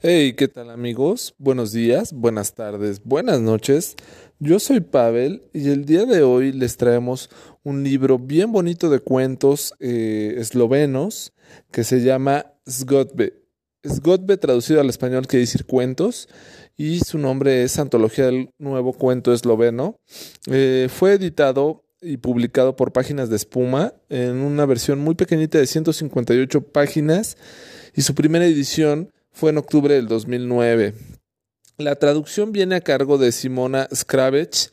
Hey, ¿qué tal amigos? Buenos días, buenas tardes, buenas noches. Yo soy Pavel y el día de hoy les traemos un libro bien bonito de cuentos eh, eslovenos que se llama Sgotbe. Sgotbe traducido al español quiere decir cuentos y su nombre es Antología del Nuevo Cuento Esloveno. Eh, fue editado y publicado por Páginas de Espuma en una versión muy pequeñita de 158 páginas y su primera edición fue en octubre del 2009. La traducción viene a cargo de Simona Skravech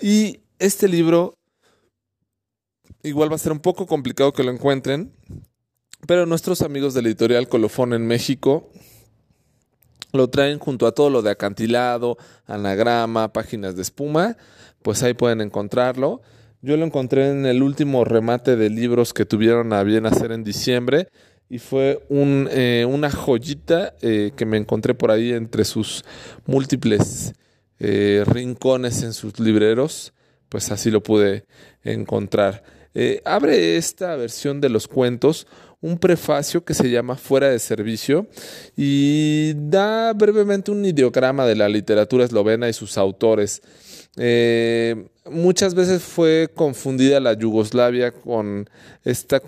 y este libro igual va a ser un poco complicado que lo encuentren, pero nuestros amigos de la editorial Colofón en México lo traen junto a todo lo de acantilado, anagrama, páginas de espuma, pues ahí pueden encontrarlo. Yo lo encontré en el último remate de libros que tuvieron a bien hacer en diciembre y fue un, eh, una joyita eh, que me encontré por ahí entre sus múltiples eh, rincones en sus libreros, pues así lo pude encontrar. abre esta versión de los cuentos un prefacio que se llama Fuera de Servicio y da brevemente un ideograma de la literatura eslovena y sus autores. Eh, muchas veces fue confundida la Yugoslavia con este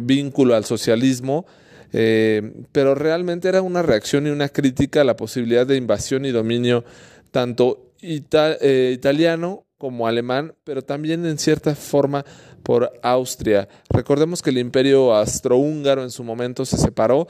vínculo al socialismo, pero realmente era una reacción y una crítica a la posibilidad de invasión y dominio tanto italiano como alemán, pero también en cierta forma por Austria. Recordemos que el imperio austrohúngaro en su momento se separó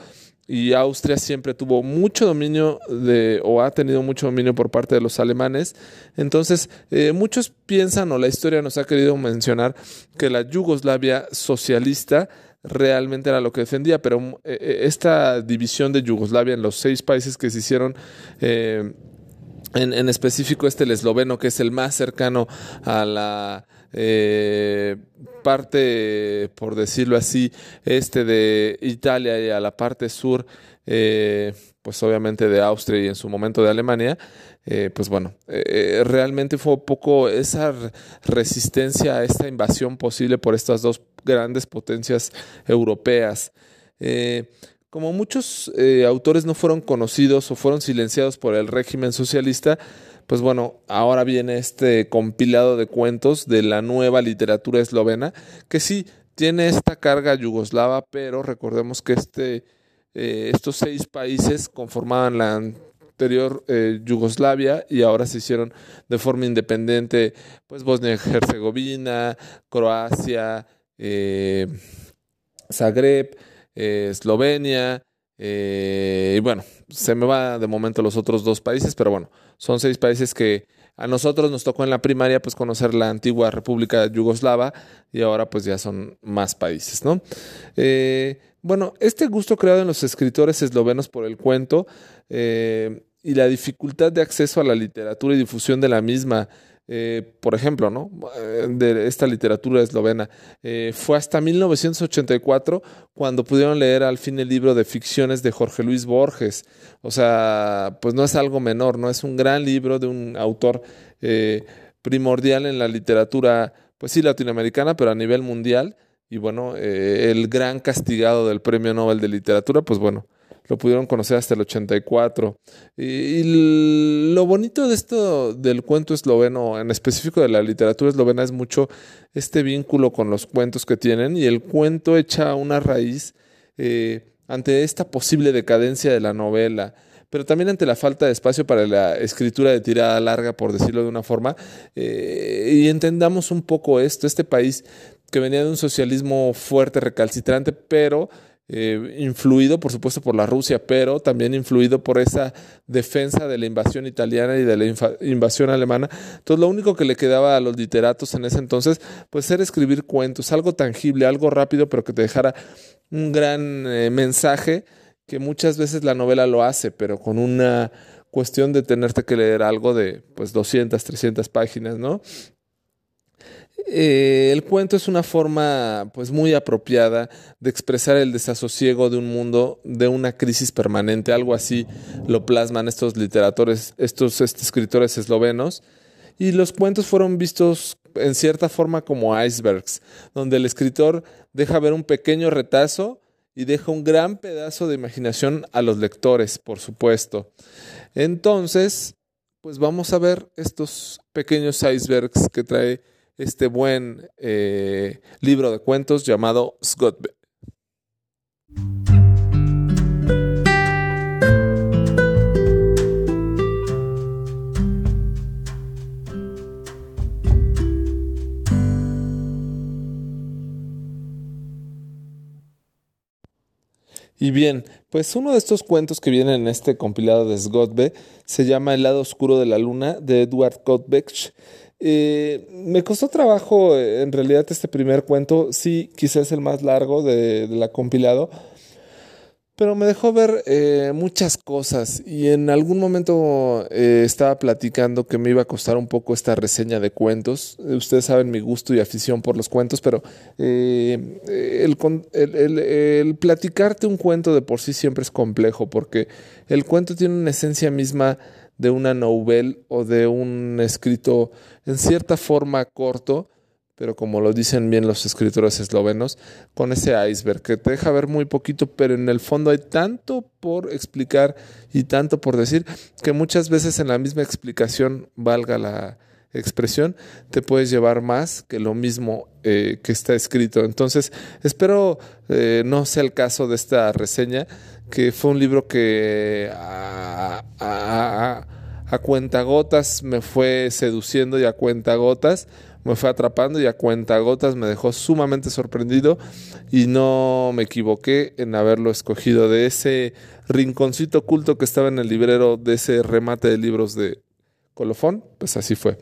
y Austria siempre tuvo mucho dominio de, o ha tenido mucho dominio por parte de los alemanes. Entonces, eh, muchos piensan, o la historia nos ha querido mencionar, que la Yugoslavia socialista realmente era lo que defendía, pero eh, eh, esta división de Yugoslavia en los seis países que se hicieron en, específico este el esloveno, que es el más cercano a la eh, parte, por decirlo así, este de Italia y a la parte sur, eh, pues obviamente de Austria y en su momento de Alemania, eh, pues bueno, realmente fue un poco esa resistencia a esta invasión posible por estas dos grandes potencias europeas. Como muchos autores no fueron conocidos o fueron silenciados por el régimen socialista, pues bueno, ahora viene este compilado de cuentos de la nueva literatura eslovena, que sí tiene esta carga yugoslava, pero recordemos que este, eh, estos seis países conformaban la anterior eh, Yugoslavia y ahora se hicieron de forma independiente, pues Bosnia y Herzegovina, Croacia, Zagreb, eh, Eslovenia, eh, y bueno, se me va de momento los otros dos países, pero bueno, son seis países que a nosotros nos tocó en la primaria pues conocer la antigua República Yugoslava y ahora pues ya son más países, ¿no? Eh, bueno, este gusto creado en los escritores eslovenos por el cuento y la dificultad de acceso a la literatura y difusión de la misma eh, por ejemplo, ¿no? Eh, de esta literatura eslovena. Eh, fue hasta 1984 cuando pudieron leer al fin el libro de ficciones de Jorge Luis Borges. O sea, pues no es algo menor, ¿no? Es un gran libro de un autor primordial en la literatura, pues sí, latinoamericana, pero a nivel mundial. Y bueno, el gran castigado del Premio Nobel de Literatura, pues bueno, lo pudieron conocer hasta el 84. Y, lo bonito de esto del cuento esloveno, en específico de la literatura eslovena, es mucho este vínculo con los cuentos que tienen y el cuento echa una raíz eh, ante esta posible decadencia de la novela pero también ante la falta de espacio para la escritura de tirada larga, por decirlo de una forma, eh, y entendamos un poco esto, este país que venía de un socialismo fuerte, recalcitrante, pero eh, influido por supuesto por la Rusia, pero también influido por esa defensa de la invasión italiana y de la invasión alemana. Entonces lo único que le quedaba a los literatos en ese entonces, pues era escribir cuentos, algo tangible, algo rápido, pero que te dejara un gran eh, mensaje que muchas veces la novela lo hace, pero con una cuestión de tenerte que leer algo de pues 200, 300 páginas, ¿no? Eh, el cuento es una forma pues muy apropiada de expresar el desasosiego de un mundo de una crisis permanente, algo así lo plasman estos literatores, estos este, escritores eslovenos y los cuentos fueron vistos en cierta forma como icebergs, donde el escritor deja ver un pequeño retazo y deja un gran pedazo de imaginación a los lectores, por supuesto. Entonces, pues vamos a ver estos pequeños icebergs que trae este buen eh, libro de cuentos llamado Scott Y bien, pues uno de estos cuentos que vienen en este compilado de Sgotbe se llama El lado oscuro de la luna de Edward Kotbech. Eh, me costó trabajo en realidad este primer cuento, sí, quizás el más largo de, la compilado, pero me dejó ver eh, muchas cosas y en algún momento eh, estaba platicando que me iba a costar un poco esta reseña de cuentos. Eh, ustedes saben mi gusto y afición por los cuentos, pero el, platicarte un cuento de por sí siempre es complejo porque el cuento tiene una esencia misma de una novel o de un escrito en cierta forma corto pero como lo dicen bien los escritores eslovenos, con ese iceberg que te deja ver muy poquito, pero en el fondo hay tanto por explicar y tanto por decir que muchas veces en la misma explicación, valga la expresión, te puedes llevar más que lo mismo eh, que está escrito. Entonces, espero eh, no sea el caso de esta reseña, que fue un libro que a, a, a cuentagotas me fue seduciendo y a cuentagotas me fue atrapando y a cuentagotas me dejó sumamente sorprendido y no me equivoqué en haberlo escogido de ese rinconcito oculto que estaba en el librero de ese remate de libros de colofón, pues así fue.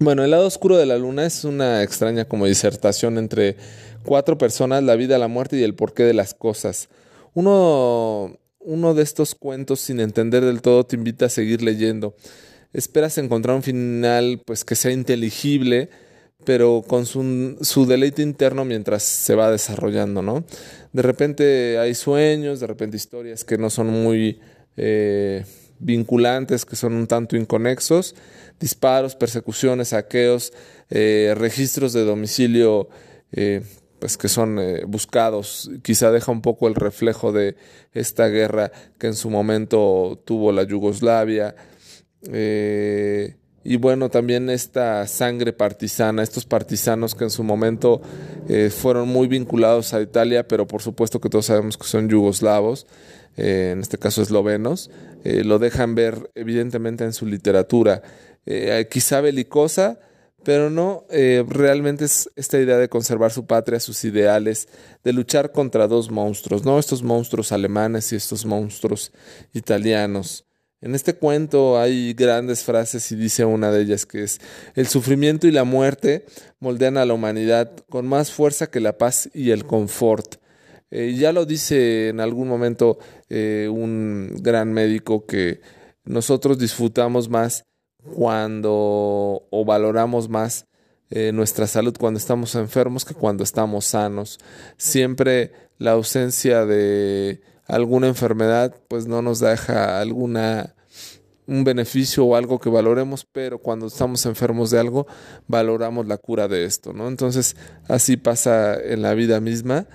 Bueno, el lado oscuro de la luna es una extraña como disertación entre cuatro personas, la vida, la muerte y el porqué de las cosas. Uno, uno de estos cuentos sin entender del todo te invita a seguir leyendo esperas encontrar un final pues que sea inteligible, pero con su, su, deleite interno mientras se va desarrollando, ¿no? De repente hay sueños, de repente historias que no son muy eh, vinculantes, que son un tanto inconexos, disparos, persecuciones, saqueos, eh, registros de domicilio, eh, pues que son buscados. Quizá deja un poco el reflejo de esta guerra que en su momento tuvo la Yugoslavia, eh, y bueno, también esta sangre partisana, estos partisanos que en su momento eh, fueron muy vinculados a Italia, pero por supuesto que todos sabemos que son yugoslavos, eh, en este caso eslovenos, lo dejan ver evidentemente en su literatura, quizá belicosa, pero no, realmente es esta idea de conservar su patria, sus ideales, de luchar contra dos monstruos, ¿no? Estos monstruos alemanes y estos monstruos italianos. En este cuento hay grandes frases y dice una de ellas que es, el sufrimiento y la muerte moldean a la humanidad con más fuerza que la paz y el confort. Eh, ya lo dice en algún momento eh, un gran médico que nosotros disfrutamos más cuando o valoramos más eh, nuestra salud cuando estamos enfermos que cuando estamos sanos. Siempre la ausencia de alguna enfermedad pues no nos deja alguna un beneficio o algo que valoremos, pero cuando estamos enfermos de algo, valoramos la cura de esto, ¿no? Entonces, así pasa en la vida misma.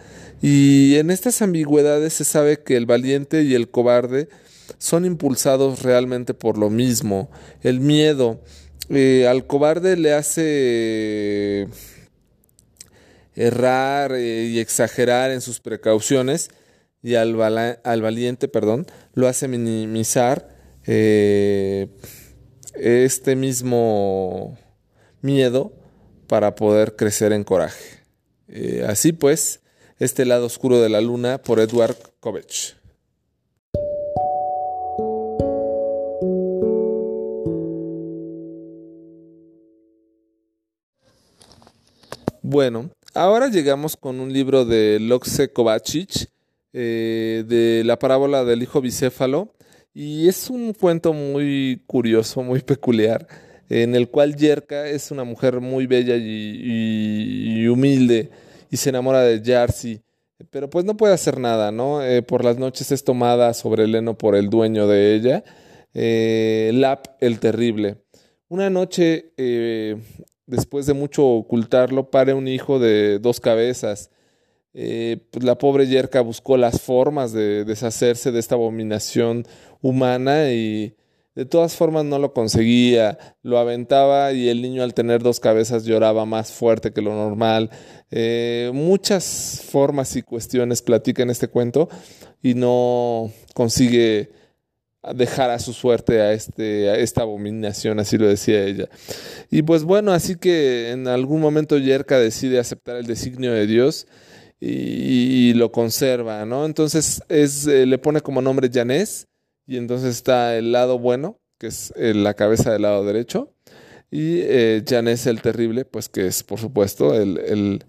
Y en estas ambigüedades se sabe que el valiente y el cobarde son impulsados realmente por lo mismo. El miedo eh, al cobarde le hace errar eh, y exagerar en sus precauciones y al, al valiente, perdón, lo hace minimizar eh, este mismo miedo para poder crecer en coraje. Eh, así pues, este lado oscuro de la luna por Edward Kovach. Bueno, ahora llegamos con un libro de Loxe Kovacic, eh, de la parábola del hijo bicéfalo, y es un cuento muy curioso, muy peculiar, en el cual Yerka es una mujer muy bella y, humilde y se enamora de Jarcy, pero pues no puede hacer nada, ¿no? Eh, por las noches es tomada sobre el heno por el dueño de ella, eh, Lap el Terrible. Una noche, eh, después de mucho ocultarlo, pare un hijo de dos cabezas eh, pues la pobre Yerka buscó las formas de deshacerse de esta abominación humana y de todas formas no lo conseguía, lo aventaba y el niño al tener dos cabezas lloraba más fuerte que lo normal. Eh, muchas formas y cuestiones platica en este cuento y no consigue dejar a su suerte a, este, a esta abominación, así lo decía ella. Y pues bueno, así que en algún momento Yerka decide aceptar el designio de Dios y, lo conserva, ¿no? Entonces es, eh, le pone como nombre Janés y entonces está el lado bueno, que es eh, la cabeza del lado derecho, y eh, el terrible, pues que es por supuesto el, el,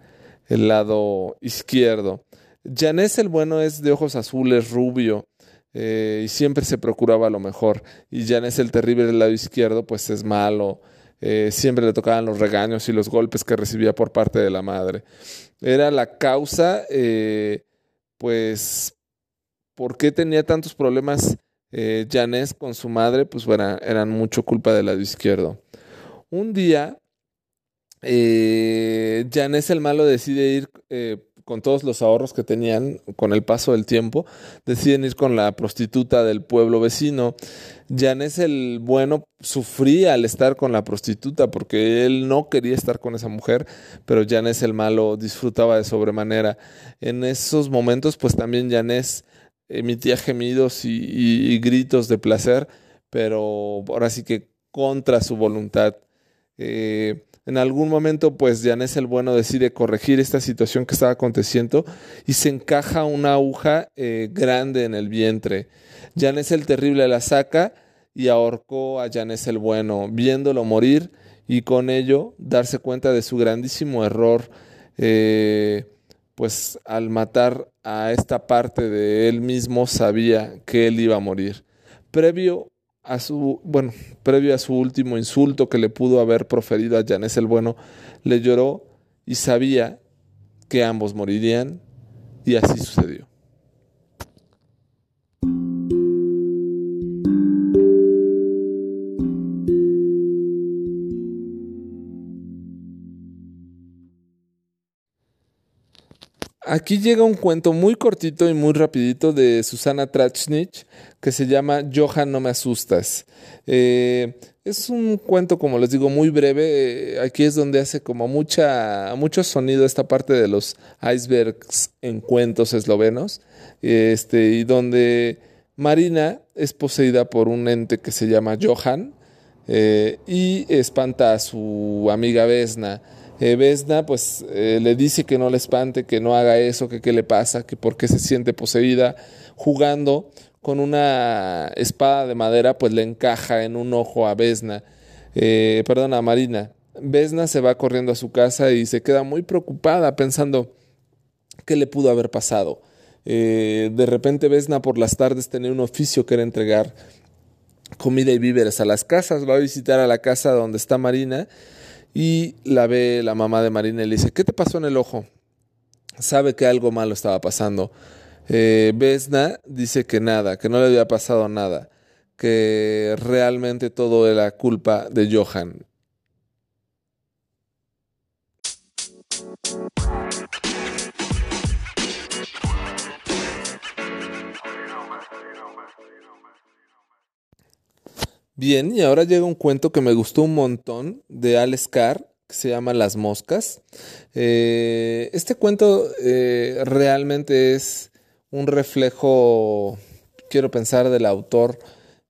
el lado izquierdo. Janés el bueno es de ojos azules, rubio, eh, y siempre se procuraba lo mejor. Y Janés el terrible del lado izquierdo, pues es malo. Eh, siempre le tocaban los regaños y los golpes que recibía por parte de la madre. Era la causa, eh, pues, ¿por qué tenía tantos problemas eh, Janés con su madre? Pues bueno, eran mucho culpa del lado izquierdo. Un día, Janés el malo decide ir con todos los ahorros que tenían con el paso del tiempo, deciden ir con la prostituta del pueblo vecino. Janés el bueno sufría al estar con la prostituta porque él no quería estar con esa mujer, pero Janés el malo disfrutaba de sobremanera. En esos momentos, pues también Janés emitía gemidos y, gritos de placer, pero ahora sí que contra su voluntad. Eh, en algún momento, pues Janés el Bueno decide corregir esta situación que estaba aconteciendo y se encaja una aguja eh, grande en el vientre. Janés el Terrible la saca y ahorcó a Janés el Bueno, viéndolo morir y con ello darse cuenta de su grandísimo error, eh, pues al matar a esta parte de él mismo sabía que él iba a morir. Previo a su, bueno, previo a su último insulto que le pudo haber proferido a Janés el Bueno, le lloró y sabía que ambos morirían y así sucedió. Aquí llega un cuento muy cortito y muy rapidito de Susana Trachnich que se llama Johan, no me asustas. Eh, es un cuento, como les digo, muy breve. Eh, aquí es donde hace como mucha, mucho sonido esta parte de los icebergs en cuentos eslovenos. Este, y donde Marina es poseída por un ente que se llama Johan eh, y espanta a su amiga Vesna. Eh, pues eh, le dice que no le espante, que no haga eso, que qué le pasa, que por qué se siente poseída, jugando con una espada de madera pues le encaja en un ojo a Vesna, eh, perdón, a Marina. Vesna se va corriendo a su casa y se queda muy preocupada pensando qué le pudo haber pasado. de repente Vesna por las tardes tenía un oficio que era entregar comida y víveres a las casas, va a visitar a la casa donde está Marina y la ve la mamá de Marina y le dice, ¿qué te pasó en el ojo? Sabe que algo malo estaba pasando. Eh, Vesna dice que nada, que no le había pasado nada, que realmente todo era culpa de Johan. Bien, y ahora llega un cuento que me gustó un montón de Alex Carr, que se llama Las Moscas. Eh, este cuento eh, realmente es un reflejo, quiero pensar, del autor,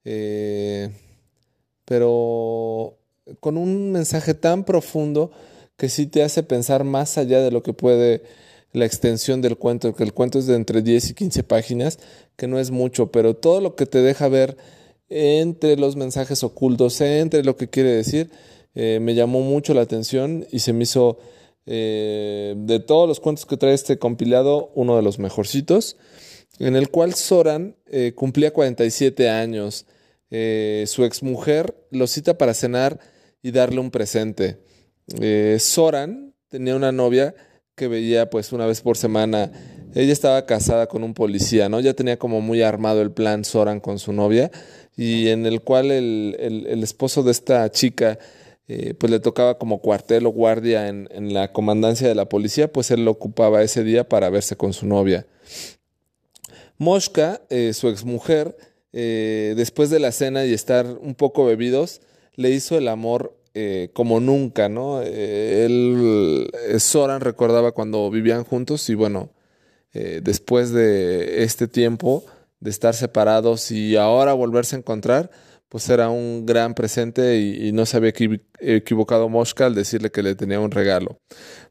eh, pero con un mensaje tan profundo que sí te hace pensar más allá de lo que puede la extensión del cuento, que el cuento es de entre 10 y 15 páginas, que no es mucho, pero todo lo que te deja ver entre los mensajes ocultos, entre lo que quiere decir, eh, me llamó mucho la atención y se me hizo eh, de todos los cuentos que trae este compilado uno de los mejorcitos, en el cual Soran eh, cumplía 47 años. su exmujer lo cita para cenar y darle un presente. Soran tenía una novia que veía pues una vez por semana. Ella estaba casada con un policía, ¿no? Ya tenía como muy armado el plan Soran con su novia y en el cual el, el, esposo de esta chica eh, pues le tocaba como cuartel o guardia en, la comandancia de la policía, pues él lo ocupaba ese día para verse con su novia. Moshka, eh, su exmujer, eh, después de la cena y estar un poco bebidos, le hizo el amor como nunca, ¿no? él, Soran recordaba cuando vivían juntos y bueno, después de este tiempo de estar separados y ahora volverse a encontrar, pues era un gran presente y, no se había equivocado Mosca al decirle que le tenía un regalo.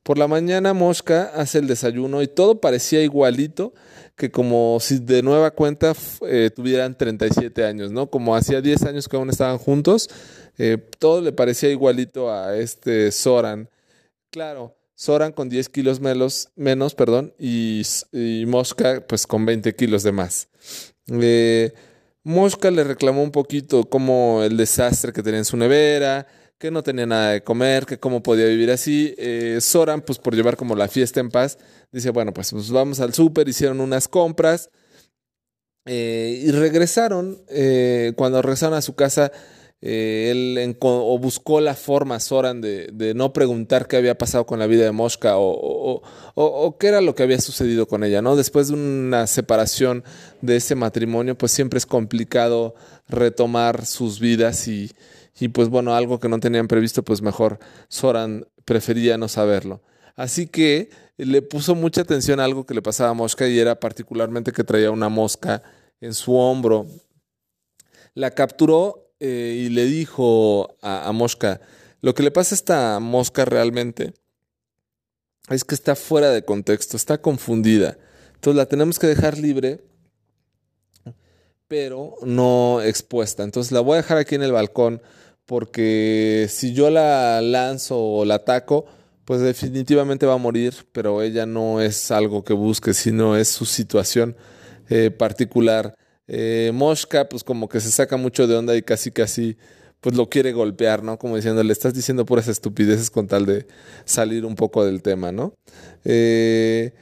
Por la mañana Mosca hace el desayuno y todo parecía igualito que como si de nueva cuenta eh, tuvieran 37 años, ¿no? Como hacía 10 años que aún estaban juntos, eh, todo le parecía igualito a este Soran. Claro, Soran con 10 kilos menos, menos perdón, y, Mosca pues con 20 kilos de más. Eh, Mosca le reclamó un poquito como el desastre que tenía en su nevera, que no tenía nada de comer, que cómo podía vivir así. Eh, Soran, pues por llevar como la fiesta en paz, dice, bueno, pues, pues vamos al súper, hicieron unas compras eh, y regresaron. Cuando regresaron a su casa, eh, él buscó la forma, Soran, de, no preguntar qué había pasado con la vida de Mosca o, qué era lo que había sucedido con ella, ¿no? Después de una separación de ese matrimonio, pues siempre es complicado retomar sus vidas y, y pues bueno, algo que no tenían previsto, pues mejor Soran prefería no saberlo. Así que le puso mucha atención a algo que le pasaba a Mosca y era particularmente que traía una mosca en su hombro. La capturó eh, y le dijo a, Mosca, lo que le pasa a esta mosca realmente es que está fuera de contexto, está confundida. Entonces la tenemos que dejar libre, pero no expuesta. Entonces la voy a dejar aquí en el balcón porque si yo la lanzo o la ataco, pues definitivamente va a morir, pero ella no es algo que busque, sino es su situación eh, particular. Eh, pues como que se saca mucho de onda y casi casi pues lo quiere golpear, ¿no? Como diciendo, le estás diciendo puras estupideces con tal de salir un poco del tema, ¿no? Eh,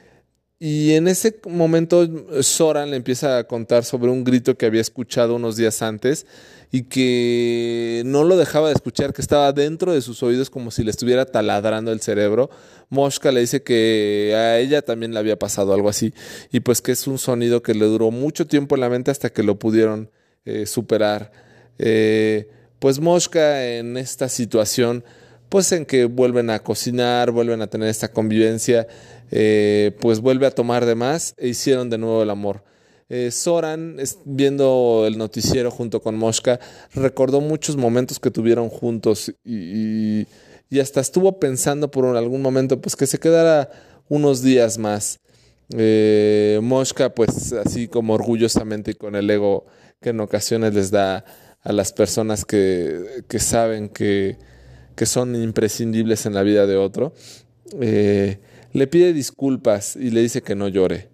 y en ese momento Soran le empieza a contar sobre un grito que había escuchado unos días antes y que no lo dejaba de escuchar, que estaba dentro de sus oídos como si le estuviera taladrando el cerebro. Mosca le dice que a ella también le había pasado algo así y pues que es un sonido que le duró mucho tiempo en la mente hasta que lo pudieron eh, superar. Eh, pues Mosca en esta situación, pues en que vuelven a cocinar, vuelven a tener esta convivencia, eh, pues vuelve a tomar de más e hicieron de nuevo el amor. Eh, Soran, viendo el noticiero junto con Mosca, recordó muchos momentos que tuvieron juntos y, hasta estuvo pensando por algún momento pues que se quedara unos días más. Eh, Mosca, pues así como orgullosamente y con el ego que en ocasiones les da a las personas que, saben que, son imprescindibles en la vida de otro, eh, le pide disculpas y le dice que no llore.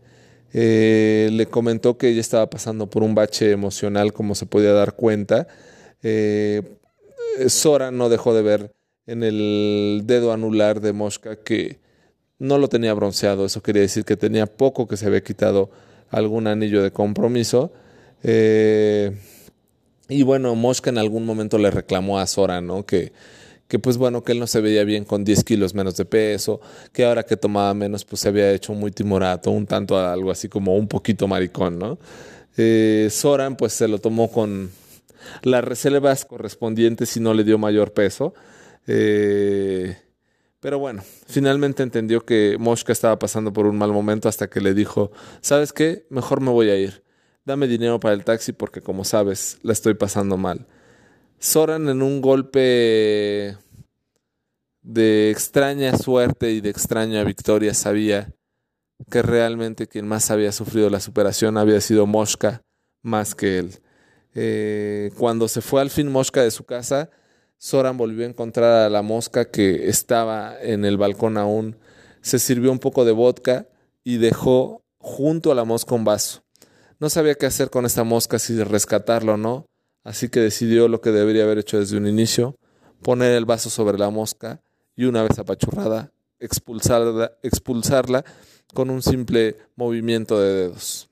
Eh, le comentó que ella estaba pasando por un bache emocional, como se podía dar cuenta. Eh, Sora no dejó de ver en el dedo anular de Mosca que no lo tenía bronceado. Eso quería decir que tenía poco que se había quitado algún anillo de compromiso. Eh, y bueno, Mosca en algún momento le reclamó a Sora, ¿no? Que que pues bueno, que él no se veía bien con 10 kilos menos de peso, que ahora que tomaba menos pues se había hecho muy timorato, un tanto algo así como un poquito maricón, ¿no? Eh, Soran pues se lo tomó con las reservas correspondientes y no le dio mayor peso. Eh, pero bueno, finalmente entendió que Mosca estaba pasando por un mal momento hasta que le dijo, ¿sabes qué? Mejor me voy a ir. Dame dinero para el taxi porque como sabes, la estoy pasando mal. Soran en un golpe de extraña suerte y de extraña victoria sabía que realmente quien más había sufrido la superación había sido Mosca más que él. Eh, cuando se fue al fin Mosca de su casa, Soran volvió a encontrar a la mosca que estaba en el balcón aún. Se sirvió un poco de vodka y dejó junto a la mosca un vaso. No sabía qué hacer con esta mosca, si rescatarla o no, así que decidió lo que debería haber hecho desde un inicio, poner el vaso sobre la mosca y una vez apachurrada, expulsarla, expulsarla con un simple movimiento de dedos.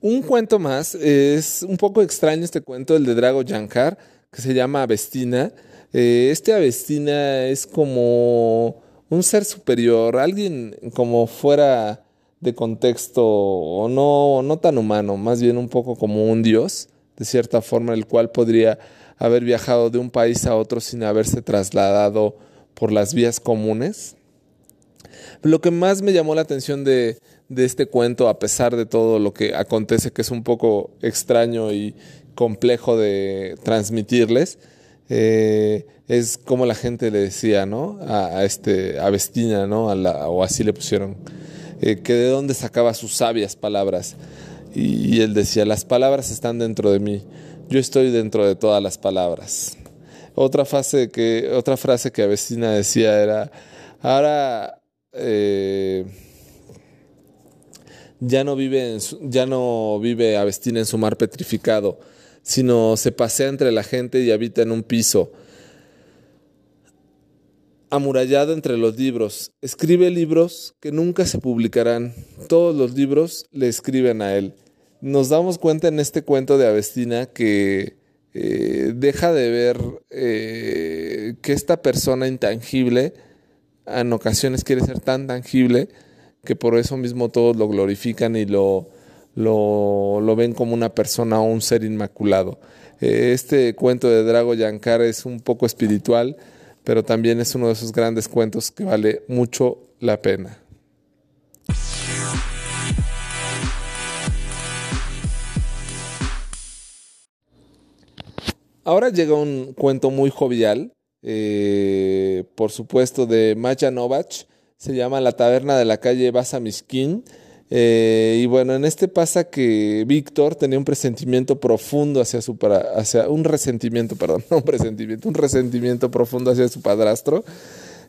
Un cuento más, es un poco extraño este cuento, el de Drago Yankar que se llama Avestina. Eh, este Avestina es como un ser superior, alguien como fuera de contexto o no, no tan humano, más bien un poco como un dios, de cierta forma, el cual podría haber viajado de un país a otro sin haberse trasladado por las vías comunes. Lo que más me llamó la atención de, este cuento, a pesar de todo lo que acontece, que es un poco extraño y complejo de transmitirles, eh, es como la gente le decía, ¿no? A, este, a Vestina, ¿no? o así le pusieron, eh, que de dónde sacaba sus sabias palabras. Y, él decía, las palabras están dentro de mí, yo estoy dentro de todas las palabras. Otra, frase que, otra frase que Avestina decía era, ahora eh, ya, no vive ya no vive Avestina en su mar petrificado, sino se pasea entre la gente y habita en un piso amurallado entre los libros. Escribe libros que nunca se publicarán. Todos los libros le escriben a él. Nos damos cuenta en este cuento de Avestina que eh, deja de ver eh, que esta persona intangible en ocasiones quiere ser tan tangible que por eso mismo todos lo glorifican y lo, lo, ven como una persona o un ser inmaculado. Eh, este cuento de Drago Yankar es un poco espiritual, pero también es uno de esos grandes cuentos que vale mucho la pena. Ahora llega un cuento muy jovial, eh, por supuesto, de Maya Novach. Se llama La taberna de la calle Basamiskin. Eh, y bueno, en este pasa que Víctor tenía un presentimiento profundo hacia su hacia un resentimiento, perdón, no un presentimiento, un resentimiento profundo hacia su padrastro.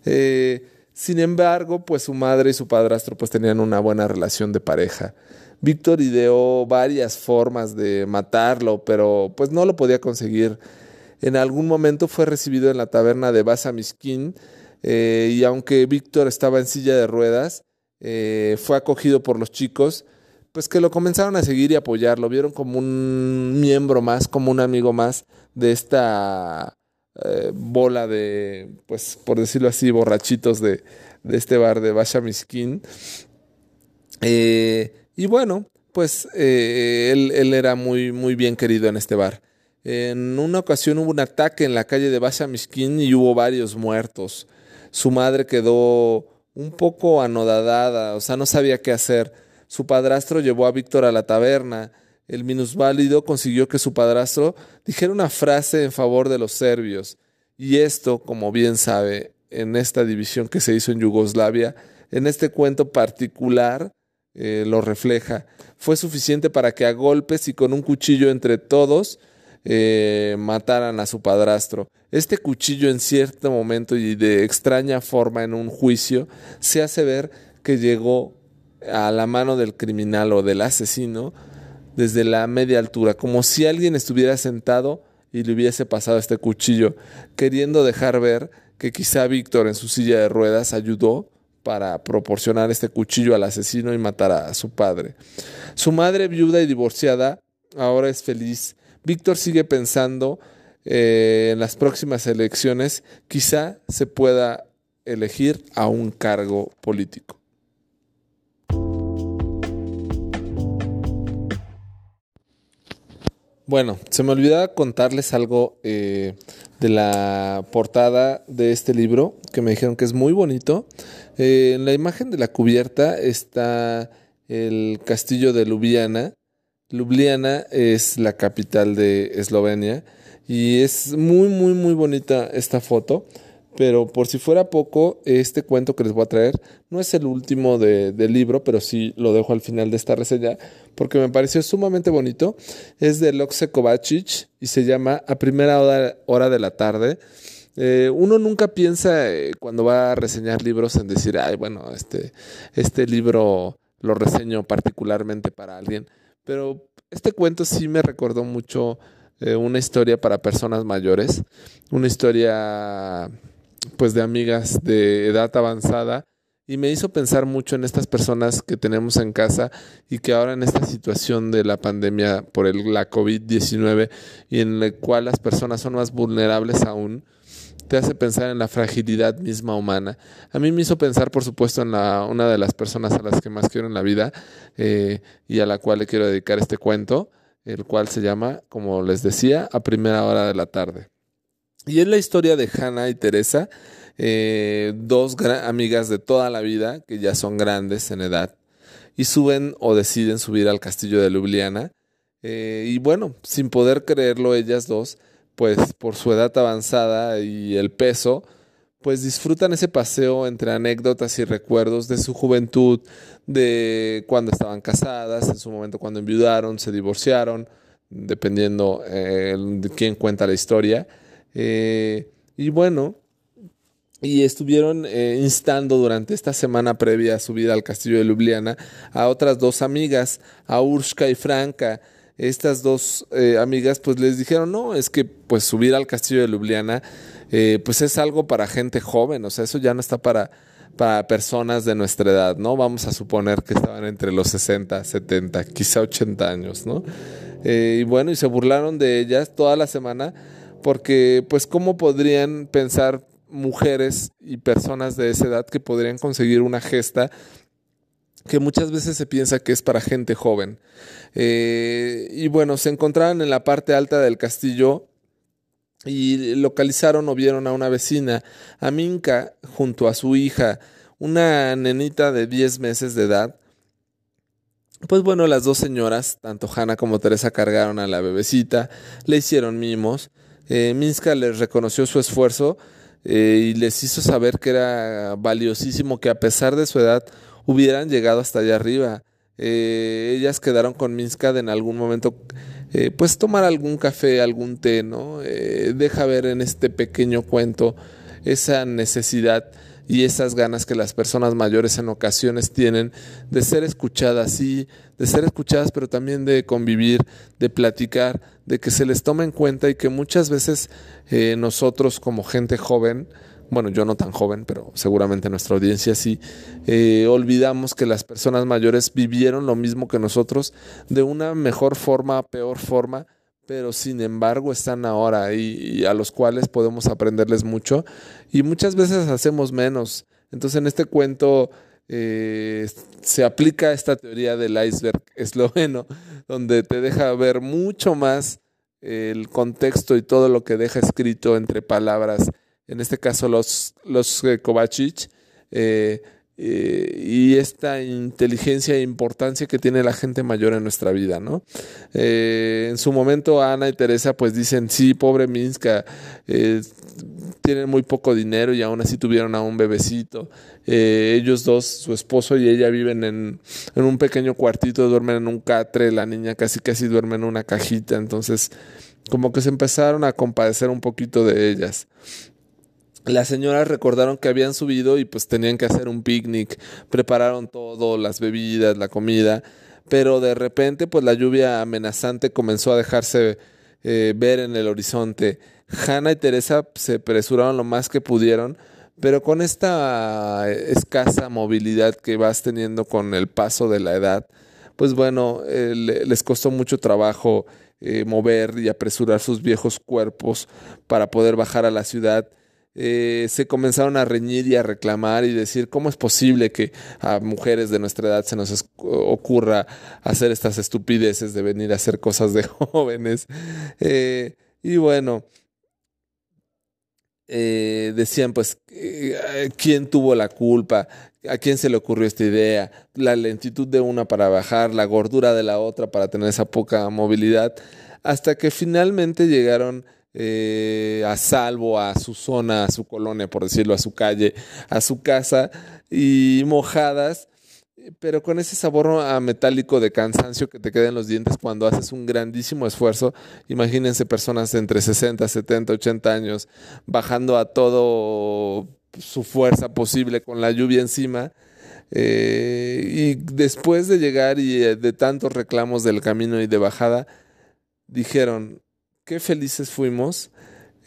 Eh, sin embargo, pues su madre y su padrastro pues tenían una buena relación de pareja. Víctor ideó varias formas de matarlo, pero pues no lo podía conseguir. En algún momento fue recibido en la taberna de Basa Miskin eh, y aunque Víctor estaba en silla de ruedas, eh, fue acogido por los chicos, pues que lo comenzaron a seguir y apoyar, lo vieron como un miembro más, como un amigo más de esta eh, bola de, pues por decirlo así, borrachitos de, este bar de Basha Miskin. Eh, y bueno, pues él, era muy, muy bien querido en este bar. En una ocasión hubo un ataque en la calle de Basha Miskin y hubo varios muertos. Su madre quedó un poco anodadada, o sea, no sabía qué hacer. Su padrastro llevó a Víctor a la taberna. El minusválido consiguió que su padrastro dijera una frase en favor de los serbios. Y esto, como bien sabe, en esta división que se hizo en Yugoslavia, en este cuento particular, eh, lo refleja. Fue suficiente para que a golpes y con un cuchillo entre todos eh, mataran a su padrastro. Este cuchillo en cierto momento y de extraña forma en un juicio se hace ver que llegó a la mano del criminal o del asesino desde la media altura, como si alguien estuviera sentado y le hubiese pasado este cuchillo, queriendo dejar ver que quizá Víctor en su silla de ruedas ayudó para proporcionar este cuchillo al asesino y matar a su padre. Su madre viuda y divorciada ahora es feliz Víctor sigue pensando eh, en las próximas elecciones, quizá se pueda elegir a un cargo político. Bueno, se me olvidaba contarles algo eh, de la portada de este libro, que me dijeron que es muy bonito. Eh, en la imagen de la cubierta está el castillo de Ljubljana, Ljubljana es la capital de Eslovenia y es muy, muy, muy bonita esta foto. Pero por si fuera poco, este cuento que les voy a traer no es el último del libro, pero sí lo dejo al final de esta reseña porque me pareció sumamente bonito. Es de Lokse Kovacic y se llama A primera hora, de la tarde. Eh, uno nunca piensa eh, cuando va a reseñar libros en decir, ay, bueno, este, este libro lo reseño particularmente para alguien. Pero este cuento sí me recordó mucho eh, una historia para personas mayores, una historia pues de amigas de edad avanzada y me hizo pensar mucho en estas personas que tenemos en casa y que ahora en esta situación de la pandemia por el, la COVID-19 y en la cual las personas son más vulnerables aún, te hace pensar en la fragilidad misma humana. A mí me hizo pensar, por supuesto, en la, una de las personas a las que más quiero en la vida eh, y a la cual le quiero dedicar este cuento, el cual se llama, como les decía, a primera hora de la tarde. Y es la historia de Hannah y Teresa, eh, dos amigas de toda la vida, que ya son grandes en edad, y suben o deciden subir al castillo de Ljubljana. Eh, y bueno, sin poder creerlo ellas dos, pues por su edad avanzada y el peso, pues disfrutan ese paseo entre anécdotas y recuerdos de su juventud, de cuando estaban casadas, en su momento cuando enviudaron, se divorciaron, dependiendo eh, de quién cuenta la historia. Eh, y bueno, y estuvieron eh, instando durante esta semana previa a su vida al castillo de Ljubljana a otras dos amigas, a Urshka y Franca, estas dos eh, amigas pues les dijeron, no, es que pues subir al castillo de Ljubljana eh, pues es algo para gente joven, o sea, eso ya no está para, para personas de nuestra edad, ¿no? Vamos a suponer que estaban entre los 60, 70, quizá 80 años, ¿no? Eh, y bueno, y se burlaron de ellas toda la semana porque pues cómo podrían pensar mujeres y personas de esa edad que podrían conseguir una gesta que muchas veces se piensa que es para gente joven. Eh, y bueno, se encontraban en la parte alta del castillo y localizaron o vieron a una vecina, a Minka, junto a su hija, una nenita de 10 meses de edad. Pues bueno, las dos señoras, tanto Hannah como Teresa, cargaron a la bebecita, le hicieron mimos. Eh, Minska les reconoció su esfuerzo eh, y les hizo saber que era valiosísimo que a pesar de su edad hubieran llegado hasta allá arriba. Eh, ellas quedaron con Minska en algún momento, eh, pues tomar algún café, algún té, ¿no? Eh, deja ver en este pequeño cuento esa necesidad y esas ganas que las personas mayores en ocasiones tienen de ser escuchadas, sí, de ser escuchadas, pero también de convivir, de platicar, de que se les tome en cuenta y que muchas veces nosotros como gente joven, bueno, yo no tan joven, pero seguramente nuestra audiencia sí, eh, olvidamos que las personas mayores vivieron lo mismo que nosotros de una mejor forma, peor forma, pero sin embargo están ahora y, a los cuales podemos aprenderles mucho. Y muchas veces hacemos menos. Entonces en este cuento eh, se aplica esta teoría del iceberg esloveno, donde te deja ver mucho más el contexto y todo lo que deja escrito entre palabras en este caso los, los eh, Kovacic, eh, eh, y esta inteligencia e importancia que tiene la gente mayor en nuestra vida, ¿no? en su momento Ana y Teresa pues dicen, sí, pobre Minska, tienen muy poco dinero y aún así tuvieron a un bebecito. ellos dos, su esposo y ella viven en, en, un pequeño cuartito, duermen en un catre, la niña casi casi duerme en una cajita, entonces como que se empezaron a compadecer un poquito de ellas las señoras recordaron que habían subido y pues tenían que hacer un picnic, prepararon todo, las bebidas, la comida, pero de repente pues la lluvia amenazante comenzó a dejarse eh, ver en el horizonte. Hannah y Teresa se apresuraron lo más que pudieron, pero con esta escasa movilidad que vas teniendo con el paso de la edad, pues bueno, eh, les costó mucho trabajo eh, mover y apresurar sus viejos cuerpos para poder bajar a la ciudad eh, se comenzaron a reñir y a reclamar y decir cómo es posible que a mujeres de nuestra edad se nos ocurra hacer estas estupideces de venir a hacer cosas de jóvenes. Eh, y bueno, eh, decían pues quién tuvo la culpa, a quién se le ocurrió esta idea, la lentitud de una para bajar, la gordura de la otra para tener esa poca movilidad, hasta que finalmente llegaron eh, a salvo a su zona, a su colonia, por decirlo, a su calle, a su casa, y mojadas, pero con ese sabor a metálico de cansancio que te queda en los dientes cuando haces un grandísimo esfuerzo. Imagínense personas de entre 60, 70, 80 años bajando a todo su fuerza posible con la lluvia encima. Eh, y después de llegar y eh, de tantos reclamos del camino y de bajada, dijeron, qué felices fuimos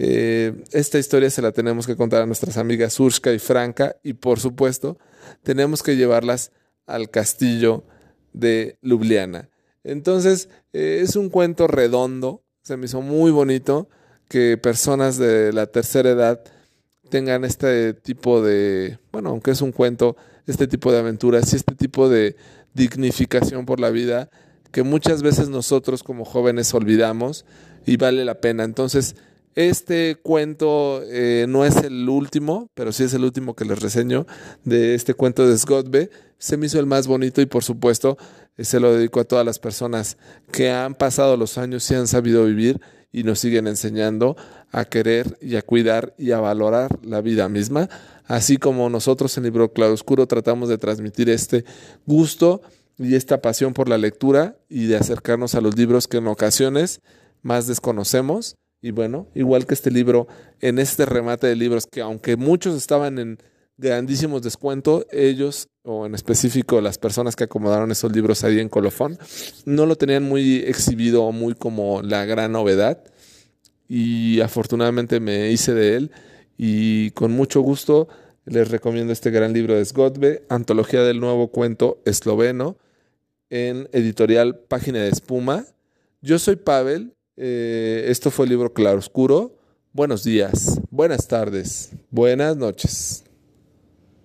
Eh, esta historia se la tenemos que contar a nuestras amigas Urshka y Franca y por supuesto tenemos que llevarlas al castillo de Ljubljana. Entonces eh, es un cuento redondo, se me hizo muy bonito que personas de la tercera edad tengan este tipo de, bueno, aunque es un cuento, este tipo de aventuras y este tipo de dignificación por la vida que muchas veces nosotros como jóvenes olvidamos y vale la pena. Entonces, este cuento eh, no es el último, pero sí es el último que les reseño de este cuento de Sgotbe. Se me hizo el más bonito y por supuesto eh, se lo dedico a todas las personas que han pasado los años y han sabido vivir y nos siguen enseñando a querer y a cuidar y a valorar la vida misma, así como nosotros en Libro Claroscuro tratamos de transmitir este gusto y esta pasión por la lectura y de acercarnos a los libros que en ocasiones más desconocemos. Y bueno, igual que este libro, en este remate de libros, que aunque muchos estaban en grandísimos descuentos, ellos, o en específico las personas que acomodaron esos libros ahí en Colofón, no lo tenían muy exhibido o muy como la gran novedad. Y afortunadamente me hice de él y con mucho gusto les recomiendo este gran libro de Sgotbe, Antología del Nuevo Cuento Esloveno, en editorial Página de Espuma. Yo soy Pavel, eh, esto fue el libro Claroscuro. Buenos días, buenas tardes, buenas noches.